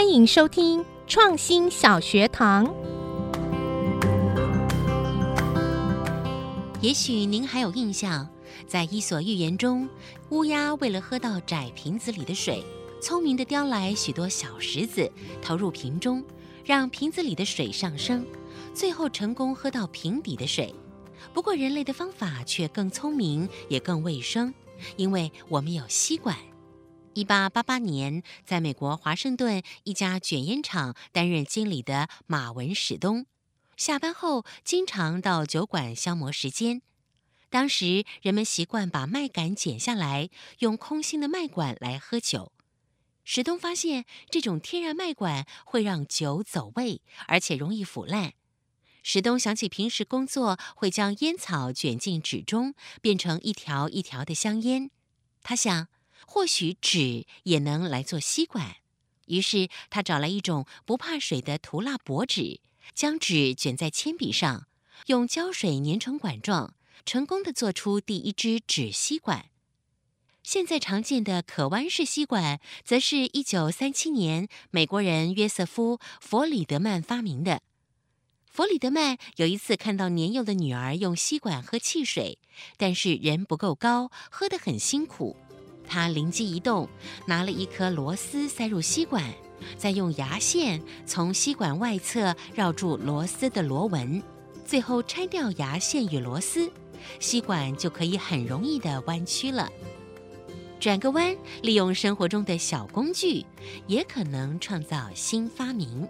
欢迎收听创新小学堂。也许您还有印象，在《伊索寓言》中，乌鸦为了喝到窄瓶子里的水，聪明地叼来许多小石子，投入瓶中，让瓶子里的水上升，最后成功喝到瓶底的水。不过，人类的方法却更聪明，也更卫生，因为我们有吸管。一八八八年，在美国华盛顿一家卷烟厂担任经理的马文史东，下班后经常到酒馆消磨时间。当时人们习惯把麦秆剪下来，用空心的麦管来喝酒。史东发现这种天然麦管会让酒走味，而且容易腐烂。史东想起平时工作会将烟草卷进纸中，变成一条一条的香烟。他想，或许纸也能来做吸管。于是他找来一种不怕水的涂蜡薄纸，将纸卷在铅笔上，用胶水粘成管状，成功地做出第一支纸吸管。现在常见的可弯式吸管，则是一九三七年美国人约瑟夫·弗里德曼发明的。弗里德曼有一次看到年幼的女儿用吸管喝汽水，但是人不够高，喝得很辛苦。他灵机一动，拿了一颗螺丝塞入吸管，再用牙线从吸管外侧绕住螺丝的螺纹，最后拆掉牙线与螺丝，吸管就可以很容易地弯曲了。转个弯，利用生活中的小工具，也可能创造新发明。